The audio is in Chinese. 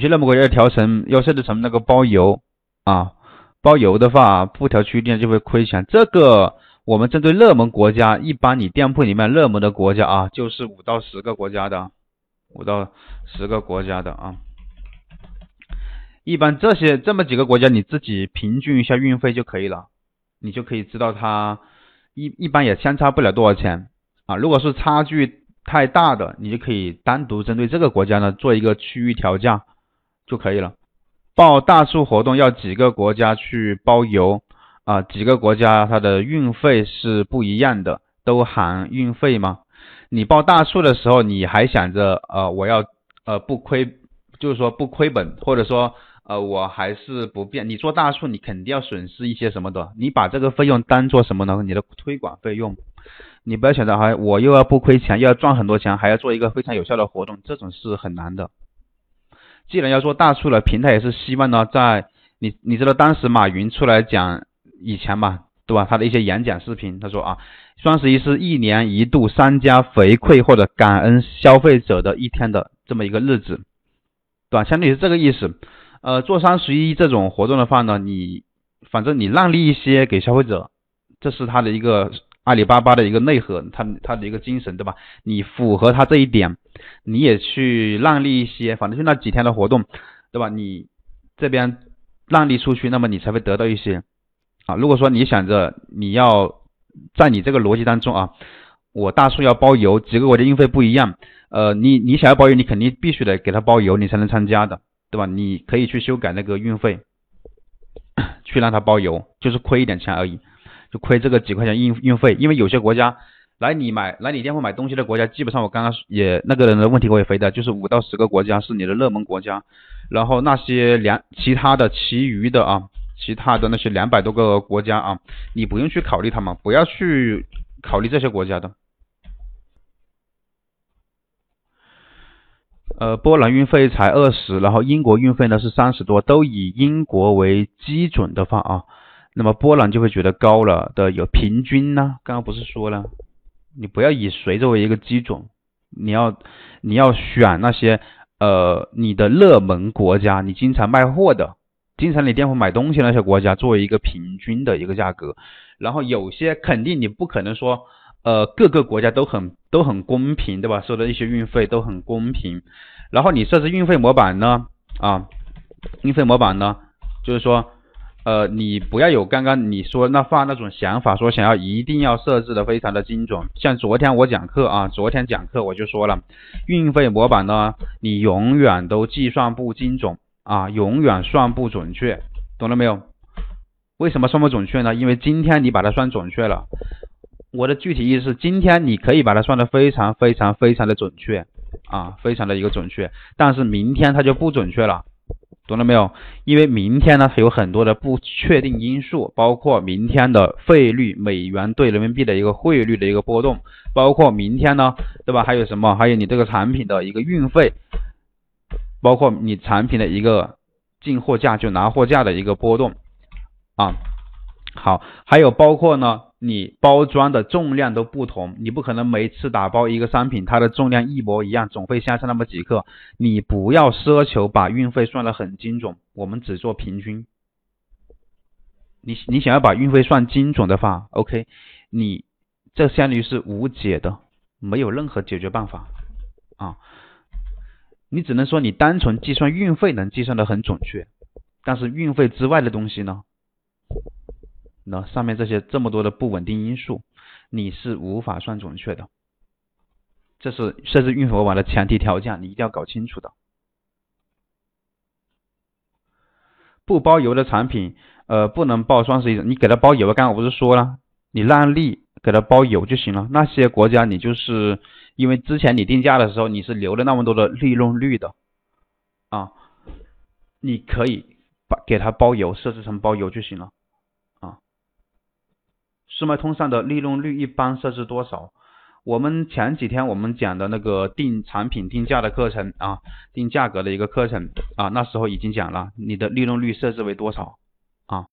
有些热门国家要调成要设置成那个包邮啊，包邮的话不调区域店就会亏钱。这个我们针对热门国家，一般你店铺里面热门的国家啊，就是五到十个国家的，五到十个国家的啊。一般这些这么几个国家，你自己平均一下运费就可以了，你就可以知道它一一般也相差不了多少钱啊。如果是差距太大的，你就可以单独针对这个国家呢做一个区域调价就可以了。报大促活动要几个国家去包邮啊？几个国家它的运费是不一样的，都含运费吗？你报大促的时候，你还想着呃我要呃不亏，就是说不亏本，或者说。呃，我还是不变。你做大促，你肯定要损失一些什么的。你把这个费用当做什么呢？你的推广费用。你不要想着还我又要不亏钱，又要赚很多钱，还要做一个非常有效的活动，这种是很难的。既然要做大促了，平台也是希望呢，在你你知道当时马云出来讲以前嘛，对吧？他的一些演讲视频，他说啊，双十一是一年一度商家回馈或者感恩消费者的一天的这么一个日子，对吧？相当于是这个意思。呃，做双十一这种活动的话呢，你反正你让利一些给消费者，这是他的一个阿里巴巴的一个内核，他他的一个精神，对吧？你符合他这一点，你也去让利一些，反正就那几天的活动，对吧？你这边让利出去，那么你才会得到一些啊。如果说你想着你要在你这个逻辑当中啊，我大促要包邮，几个国家运费不一样，呃，你你想要包邮，你肯定必须得给他包邮，你才能参加的。对吧？你可以去修改那个运费，去让他包邮，就是亏一点钱而已，就亏这个几块钱运运费。因为有些国家来你买来你店铺买东西的国家，基本上我刚刚也那个人的问题我也回答，就是五到十个国家是你的热门国家，然后那些两其他的其余的啊，其他的那些两百多个国家啊，你不用去考虑他们，不要去考虑这些国家的。呃，波兰运费才二十，然后英国运费呢是三十多，都以英国为基准的话啊，那么波兰就会觉得高了的有平均呢，刚刚不是说了，你不要以谁作为一个基准，你要你要选那些呃你的热门国家，你经常卖货的，经常你店铺买东西那些国家作为一个平均的一个价格，然后有些肯定你不可能说。呃，各个国家都很都很公平，对吧？收的一些运费都很公平。然后你设置运费模板呢，啊，运费模板呢，就是说，呃，你不要有刚刚你说那话那种想法，说想要一定要设置的非常的精准。像昨天我讲课啊，昨天讲课我就说了，运费模板呢，你永远都计算不精准啊，永远算不准确，懂了没有？为什么算不准确呢？因为今天你把它算准确了。我的具体意思是，今天你可以把它算的非常非常非常的准确啊，非常的一个准确，但是明天它就不准确了，懂了没有？因为明天呢，它有很多的不确定因素，包括明天的汇率，美元对人民币的一个汇率的一个波动，包括明天呢，对吧？还有什么？还有你这个产品的一个运费，包括你产品的一个进货价，就拿货价的一个波动啊。好，还有包括呢。你包装的重量都不同，你不可能每次打包一个商品，它的重量一模一样，总会相差那么几克。你不要奢求把运费算得很精准，我们只做平均。你你想要把运费算精准的话，OK，你这相当于是无解的，没有任何解决办法啊。你只能说你单纯计算运费能计算的很准确，但是运费之外的东西呢？那上面这些这么多的不稳定因素，你是无法算准确的。这是设置运费模板的前提条件，你一定要搞清楚的。不包邮的产品，呃，不能报双十一，你给他包邮，刚刚我不是说了，你让利给他包邮就行了。那些国家你就是因为之前你定价的时候你是留了那么多的利润率的啊，你可以把给他包邮，设置成包邮就行了。速卖通上的利润率一般设置多少？我们前几天我们讲的那个定产品定价的课程啊，定价格的一个课程啊，那时候已经讲了，你的利润率设置为多少啊？